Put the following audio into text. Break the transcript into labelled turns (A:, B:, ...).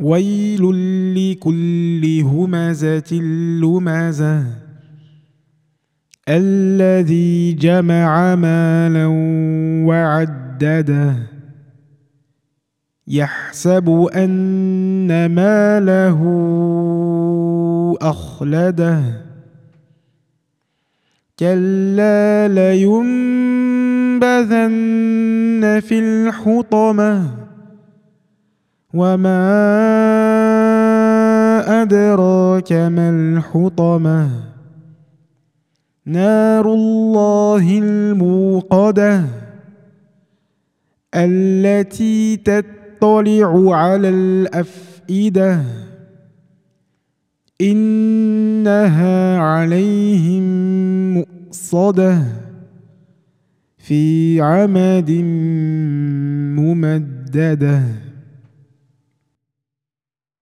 A: ويل لكل همزة لمزة. الذي جمع مالا وعدده. يحسب أن ماله أخلده. كلا لينبذن في الحطمة. وما أدراك ما الحطمة؟ نار الله الموقدة التي تطلع على الأفئدة. إنها عليهم مؤصدة في عمد ممدده.